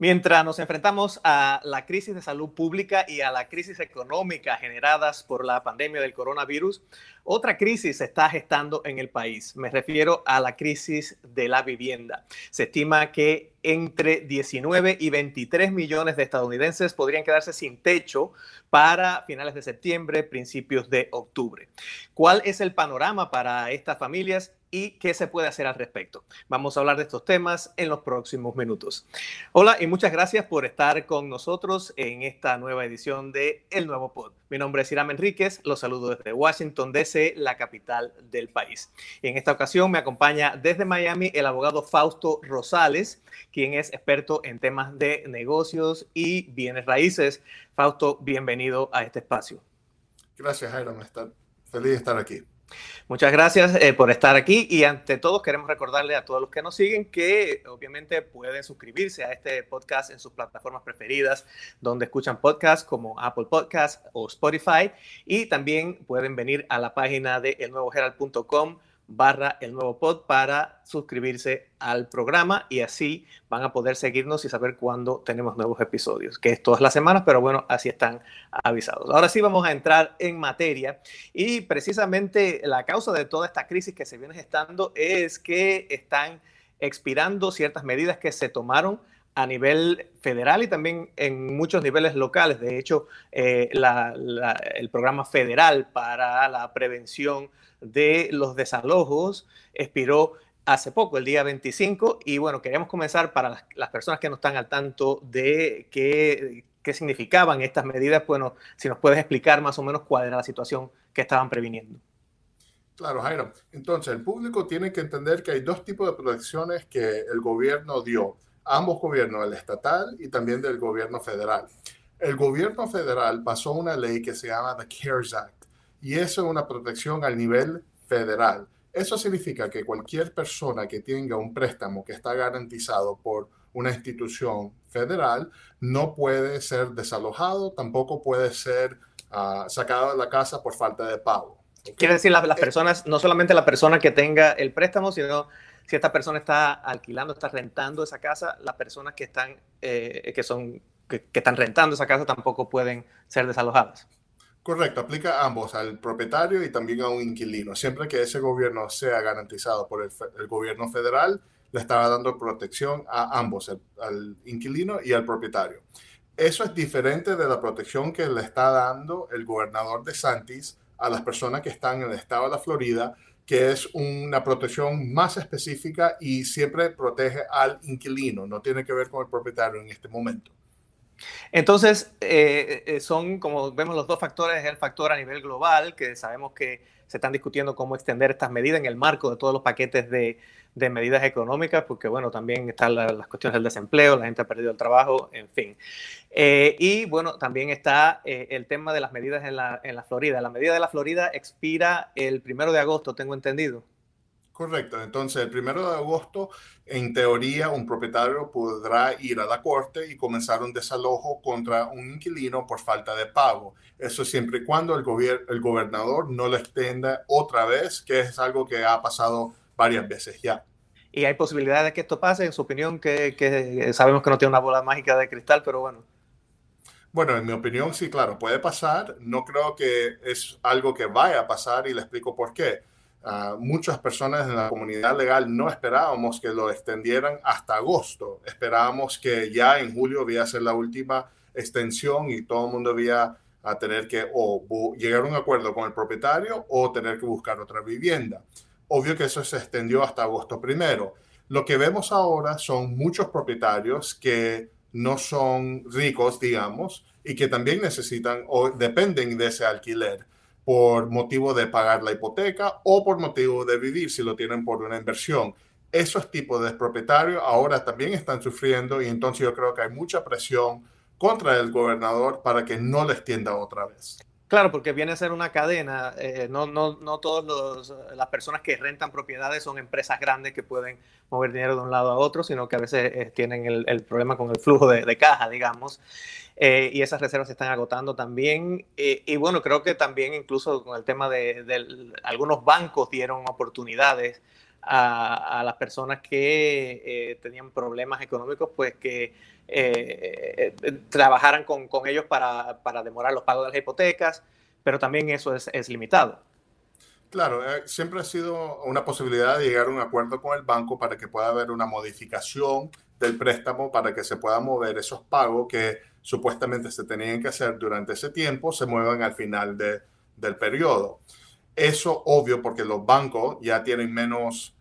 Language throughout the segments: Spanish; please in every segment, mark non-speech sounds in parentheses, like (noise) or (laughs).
Mientras nos enfrentamos a la crisis de salud pública y a la crisis económica generadas por la pandemia del coronavirus, otra crisis se está gestando en el país. Me refiero a la crisis de la vivienda. Se estima que entre 19 y 23 millones de estadounidenses podrían quedarse sin techo para finales de septiembre, principios de octubre. ¿Cuál es el panorama para estas familias? Y qué se puede hacer al respecto. Vamos a hablar de estos temas en los próximos minutos. Hola y muchas gracias por estar con nosotros en esta nueva edición de El Nuevo Pod. Mi nombre es Iram Enríquez, los saludo desde Washington, D.C., la capital del país. En esta ocasión me acompaña desde Miami el abogado Fausto Rosales, quien es experto en temas de negocios y bienes raíces. Fausto, bienvenido a este espacio. Gracias, Iram. Feliz de estar aquí. Muchas gracias eh, por estar aquí y ante todo queremos recordarle a todos los que nos siguen que obviamente pueden suscribirse a este podcast en sus plataformas preferidas donde escuchan podcasts como Apple Podcasts o Spotify. Y también pueden venir a la página de elnuevoherald.com barra el nuevo pod para suscribirse al programa y así van a poder seguirnos y saber cuándo tenemos nuevos episodios, que es todas las semanas, pero bueno, así están avisados. Ahora sí vamos a entrar en materia y precisamente la causa de toda esta crisis que se viene gestando es que están expirando ciertas medidas que se tomaron a nivel federal y también en muchos niveles locales. De hecho, eh, el programa federal para la prevención de los desalojos expiró hace poco, el día 25, y bueno, queríamos comenzar para las, personas que no están al tanto de qué, qué significaban estas medidas, bueno, si nos puedes explicar más o menos cuál era la situación que estaban previniendo. Claro, Jairo. Entonces, el público tiene que entender que hay dos tipos de protecciones que el gobierno dio ambos gobiernos, el estatal y también del gobierno federal. El gobierno federal pasó una ley que se llama The CARES Act y eso es una protección al nivel federal. Eso significa que cualquier persona que tenga un préstamo que está garantizado por una institución federal no puede ser desalojado, tampoco puede ser ah, sacado de la casa por falta de pago. Quiere decir las, las eh, personas, no solamente la persona que tenga el préstamo, sino si esta persona está alquilando, está rentando esa casa, las personas que están, eh, que son, que, están rentando esa casa tampoco pueden ser desalojadas. Correcto, aplica a ambos, al propietario y también a un inquilino. Siempre que ese gobierno sea garantizado por el, gobierno federal, le estaba dando protección a ambos, al inquilino y al propietario. Eso es diferente de la protección que le está dando el gobernador de Santis a las personas que están en el estado de la Florida que es una protección más específica y siempre protege al inquilino, no tiene que ver con el propietario en este momento. Entonces, eh, eh, son, como vemos, los dos factores, el factor a nivel global, que sabemos que se están discutiendo cómo extender estas medidas en el marco de todos los paquetes de, de medidas económicas, porque bueno, también están las cuestiones del desempleo, la gente ha perdido el trabajo, en fin. Eh, y bueno, también está eh, el tema de las medidas en la, en la Florida. La medida de la Florida expira el primero de agosto, tengo entendido. Correcto. Entonces, el primero de agosto, en teoría, un propietario podrá ir a la corte y comenzar un desalojo contra un inquilino por falta de pago. Eso siempre y cuando el, el gobernador no lo extienda otra vez, que es algo que ha pasado varias veces ya. ¿Y hay posibilidades de que esto pase? En su opinión, que, que sabemos que no tiene una bola mágica de cristal, pero bueno. Bueno, en mi opinión, sí, claro, puede pasar. No creo que es algo que vaya a pasar y le explico por qué Muchas personas en la comunidad legal no esperábamos que lo extendieran hasta agosto. Esperábamos que ya en julio iba a ser la última extensión y todo el mundo iba a tener que o llegar a un acuerdo con el propietario o tener que buscar otra vivienda. Obvio que eso se extendió hasta agosto primero. Lo que vemos ahora son muchos propietarios que no son ricos, digamos, y que también necesitan o dependen de ese alquiler por motivo de pagar la hipoteca o por motivo de vivir si lo tienen por una inversión. Esos tipos de propietarios ahora también están sufriendo y entonces yo creo que hay mucha presión contra el gobernador para que no les tienda otra vez. Claro, porque viene a ser una cadena. Eh, no, no, no todas las personas que rentan propiedades son empresas grandes que pueden mover dinero de un lado a otro, sino que a veces eh, tienen el, problema con el flujo de, de caja, digamos. Eh, y esas reservas se están agotando también. Eh, y bueno, creo que también incluso con el tema de, algunos bancos dieron oportunidades a, las personas que eh, tenían problemas económicos, pues que trabajaran con, ellos para, para, demorar los pagos de las hipotecas, pero también eso es, es limitado. Claro, siempre ha sido una posibilidad de llegar a un acuerdo con el banco para que pueda haber una modificación del préstamo para que se puedan mover esos pagos que supuestamente se tenían que hacer durante ese tiempo, se muevan al final de, del periodo. Eso obvio porque los bancos ya tienen menos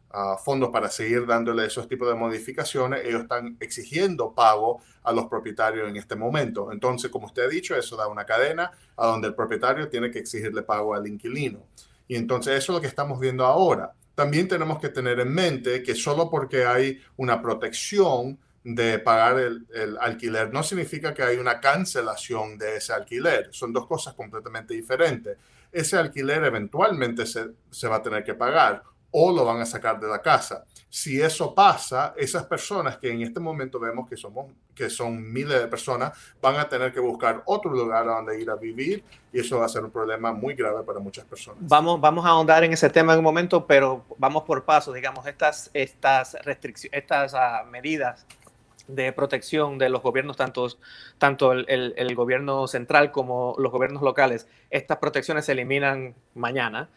fondos para seguir dándole esos tipos de modificaciones, ellos están exigiendo pago a los propietarios en este momento. Entonces, como usted ha dicho, eso da una cadena a donde el propietario tiene que exigirle pago al inquilino. Y entonces eso es lo que estamos viendo ahora también tenemos que tener en mente que solo porque hay una protección de pagar el, alquiler no significa que hay una cancelación de ese alquiler. Son dos cosas completamente diferentes. Ese alquiler eventualmente se, se va a tener que pagar o lo van a sacar de la casa. Si eso pasa, esas personas que en este momento vemos que, somos, que son miles de personas, van a tener que buscar otro lugar donde ir a vivir y eso va a ser un problema muy grave para muchas personas. Vamos, vamos a ahondar en ese tema en un momento, pero vamos por pasos, digamos, estas, estas restricciones, estas ah, medidas de protección de los gobiernos, tanto, tanto el, el, gobierno central como los gobiernos locales, estas protecciones se eliminan mañana.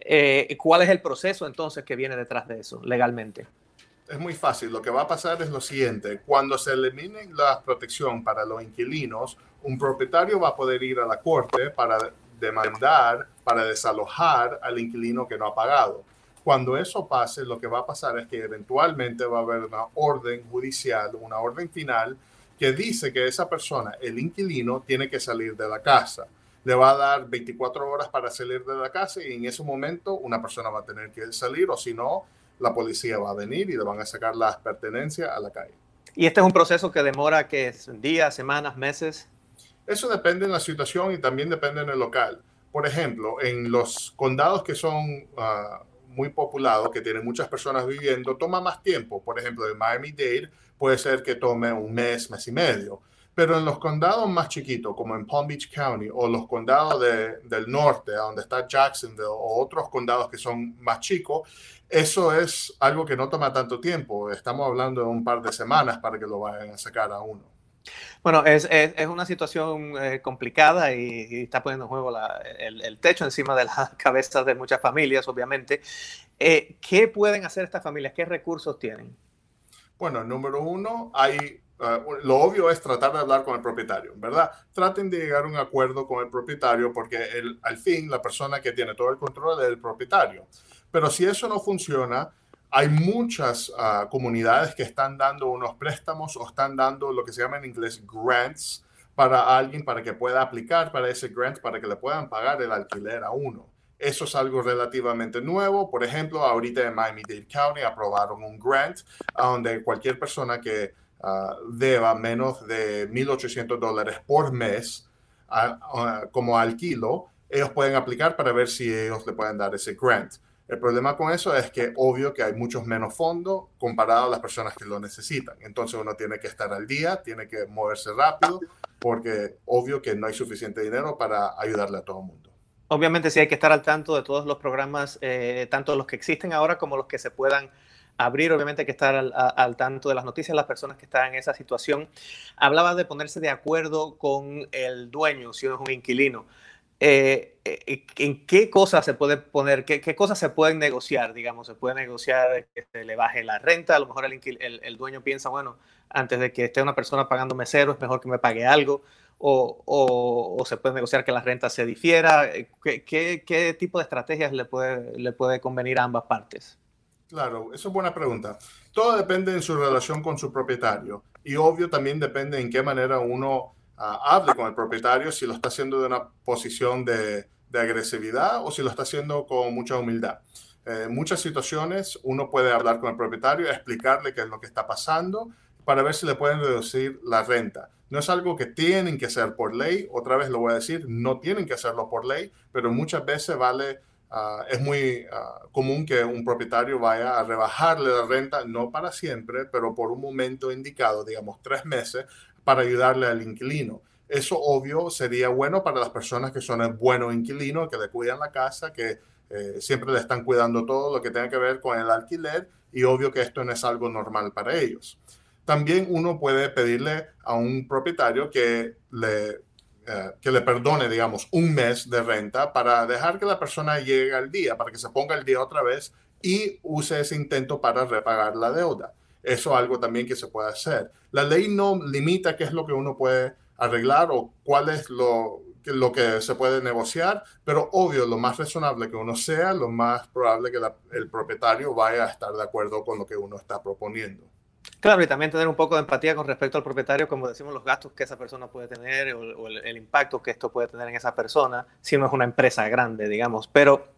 Eh, ¿Cuál es el proceso entonces que viene detrás de eso legalmente? Es muy fácil. Lo que va a pasar es lo siguiente. Cuando se elimine la protección para los inquilinos, un propietario va a poder ir a la corte para demandar, para desalojar al inquilino que no ha pagado. Cuando eso pase, lo que va a pasar es que eventualmente va a haber una orden judicial, una orden final que dice que esa persona, el inquilino, tiene que salir de la casa le va a dar 24 horas para salir de la casa y en ese momento una persona va a tener que salir o si no, la policía va a venir y le van a sacar las pertenencias a la calle. ¿Y este es un proceso que demora que días, semanas, meses? Eso depende de la situación y también depende en el local. Por ejemplo, en los condados que son ah, muy populados, que tienen muchas personas viviendo, toma más tiempo. Por ejemplo, en Miami-Dade puede ser que tome un mes, mes y medio pero en los condados más chiquitos, como en Palm Beach County o los condados del norte, donde está Jacksonville, o otros condados que son más chicos, eso es algo que no toma tanto tiempo. Estamos hablando de un par de semanas para que lo vayan a sacar a uno. Bueno, es, es, una situación eh, complicada y, está poniendo en juego el, techo encima de las (laughs) cabezas de muchas familias, obviamente. Eh, ¿Qué pueden hacer estas familias? ¿Qué recursos tienen? Bueno, número uno, hay Ah, lo obvio es tratar de hablar con el propietario, ¿verdad? Traten de llegar a un acuerdo con el propietario porque el, al fin la persona que tiene todo el control es el propietario. Pero si eso no funciona, hay muchas ah, comunidades que están dando unos préstamos o están dando lo que se llama en inglés grants para alguien para que pueda aplicar para ese grant para que le puedan pagar el alquiler a uno. Eso es algo relativamente nuevo. Por ejemplo, ahorita en Miami-Dade County aprobaron un grant donde cualquier persona que uh, deba menos de 1.800 dólares por mes como alquilo, ellos pueden aplicar para ver si ellos le pueden dar ese grant. El problema con eso es que obvio que hay muchos menos fondos comparado a las personas que lo necesitan. Entonces uno tiene que estar al día, tiene que moverse rápido, porque obvio que no hay suficiente dinero para ayudarle a todo el mundo. Obviamente sí hay que estar al tanto de todos los programas, eh, tanto los que existen ahora como los que se puedan abrir, obviamente hay que estar al, tanto de las noticias, las personas que están en esa situación. Hablaba de ponerse de acuerdo con el dueño, si no es un inquilino. eh, eh, ¿en qué cosas se puede poner, qué, qué, cosas se pueden negociar? Digamos, se puede negociar que se le baje la renta, a lo mejor el, el, el dueño piensa, bueno, antes de que esté una persona pagando mesero, es mejor que me pague algo, o, o, o se puede negociar que la renta se difiera. ¿Qué, qué, qué tipo de estrategias le puede, le puede convenir a ambas partes? Claro, eso es buena pregunta. Todo depende en su relación con su propietario y obvio también depende en qué manera uno uh, hable con el propietario, si lo está haciendo de una posición de, de agresividad o si lo está haciendo con mucha humildad. Eh, en muchas situaciones uno puede hablar con el propietario, explicarle qué es lo que está pasando para ver si le pueden reducir la renta. No es algo que tienen que hacer por ley, otra vez lo voy a decir, no tienen que hacerlo por ley, pero muchas veces vale Uh, es muy uh, común que un propietario vaya a rebajarle la renta, no para siempre, pero por un momento indicado, digamos tres meses, para ayudarle al inquilino. Eso obvio sería bueno para las personas que son el bueno inquilino, que le cuidan la casa, que eh, siempre le están cuidando todo lo que tenga que ver con el alquiler y obvio que esto no es algo normal para ellos. También uno puede pedirle a un propietario que le eh, que le perdone, digamos, un mes de renta para dejar que la persona llegue al día, para que se ponga el día otra vez y use ese intento para repagar la deuda. Eso es algo también que se puede hacer. La ley no limita qué es lo que uno puede arreglar o cuál es lo, lo que se puede negociar, pero obvio, lo más razonable que uno sea, lo más probable que el propietario vaya a estar de acuerdo con lo que uno está proponiendo. Claro, y también tener un poco de empatía con respecto al propietario, como decimos, los gastos que esa persona puede tener o, el, impacto que esto puede tener en esa persona, si no es una empresa grande, digamos. Pero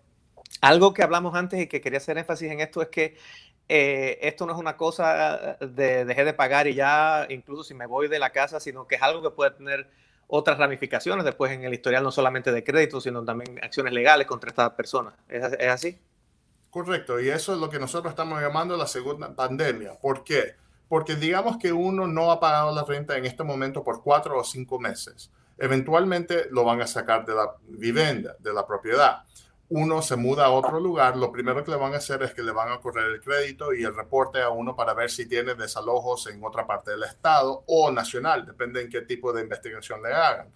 algo que hablamos antes y que quería hacer énfasis en esto es que eh, esto no es una cosa de dejé de pagar y ya, incluso si me voy de la casa, sino que es algo que puede tener otras ramificaciones después en el historial, no solamente de crédito, sino también acciones legales contra esta persona. ¿Es, es así? Correcto, y eso es lo que nosotros estamos llamando la segunda pandemia. ¿Por qué? Porque digamos que uno no ha pagado la renta en este momento por cuatro o cinco meses. Eventualmente lo van a sacar de la vivienda, de la propiedad. Uno se muda a otro lugar, lo primero que le van a hacer es que le van a correr el crédito y el reporte a uno para ver si tiene desalojos en otra parte del estado o nacional, depende en qué tipo de investigación le hagan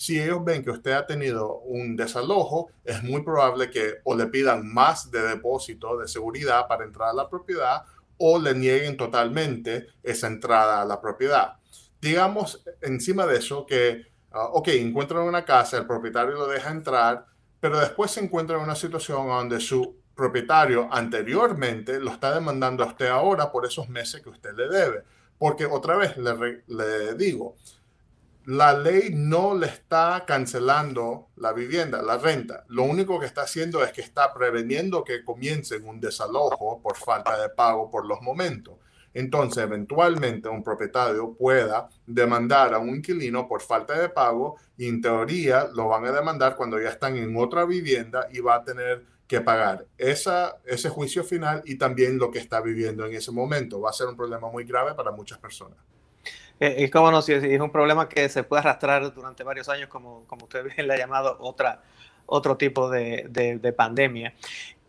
si ellos ven que usted ha tenido un desalojo, es muy probable que o le pidan más de depósito de seguridad para entrar a la propiedad o le nieguen totalmente esa entrada a la propiedad. Digamos encima de eso que, uh, ok, encuentran una casa, el propietario lo deja entrar, pero después se encuentra en una situación donde su propietario anteriormente lo está demandando a usted ahora por esos meses que usted le debe. Porque otra vez le, le digo, la ley no le está cancelando la vivienda, la renta. Lo único que está haciendo es que está preveniendo que comiencen un desalojo por falta de pago por los momentos. Entonces, eventualmente un propietario pueda demandar a un inquilino por falta de pago y en teoría lo van a demandar cuando ya están en otra vivienda y va a tener que pagar ese juicio final y también lo que está viviendo en ese momento. Va a ser un problema muy grave para muchas personas. Es como no, si es un problema que se puede arrastrar durante varios años, como, como usted bien le ha llamado, otra, otro tipo de, de, de pandemia.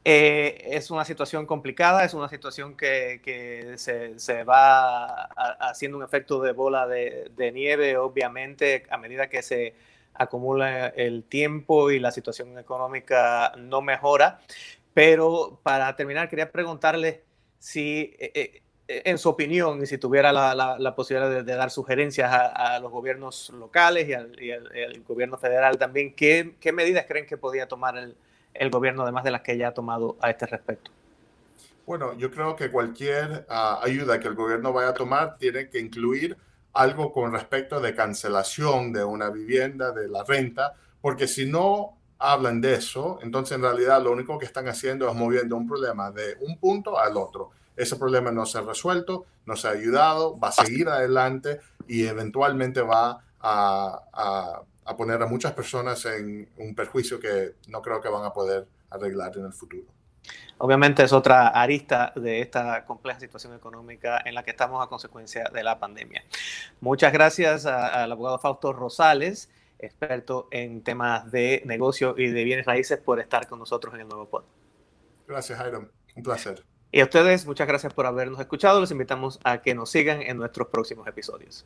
Eh, es una situación complicada, es una situación que, que se, se, va a, haciendo un efecto de bola de, de, nieve, obviamente, a medida que se acumula el tiempo y la situación económica no mejora. Pero para terminar, quería preguntarle si eh, eh en su opinión, y si tuviera la, la, posibilidad de, dar sugerencias a, los gobiernos locales y al, gobierno federal también, ¿qué, ¿qué, medidas creen que podía tomar el, gobierno, además de las que ya ha tomado a este respecto? Bueno, yo creo que cualquier uh, ayuda que el gobierno vaya a tomar tiene que incluir algo con respecto de cancelación de una vivienda, de la renta, porque si no hablan de eso, entonces en realidad lo único que están haciendo es moviendo un problema de un punto al otro ese problema no se ha resuelto, no se ha ayudado, va a seguir adelante y eventualmente va a, a, a, poner a muchas personas en un perjuicio que no creo que van a poder arreglar en el futuro. Obviamente es otra arista de esta compleja situación económica en la que estamos a consecuencia de la pandemia. Muchas gracias al abogado Fausto Rosales, experto en temas de negocio y de bienes raíces, por estar con nosotros en el nuevo pod. Gracias, Jairo. Un placer. Y a ustedes, muchas gracias por habernos escuchado. Los invitamos a que nos sigan en nuestros próximos episodios.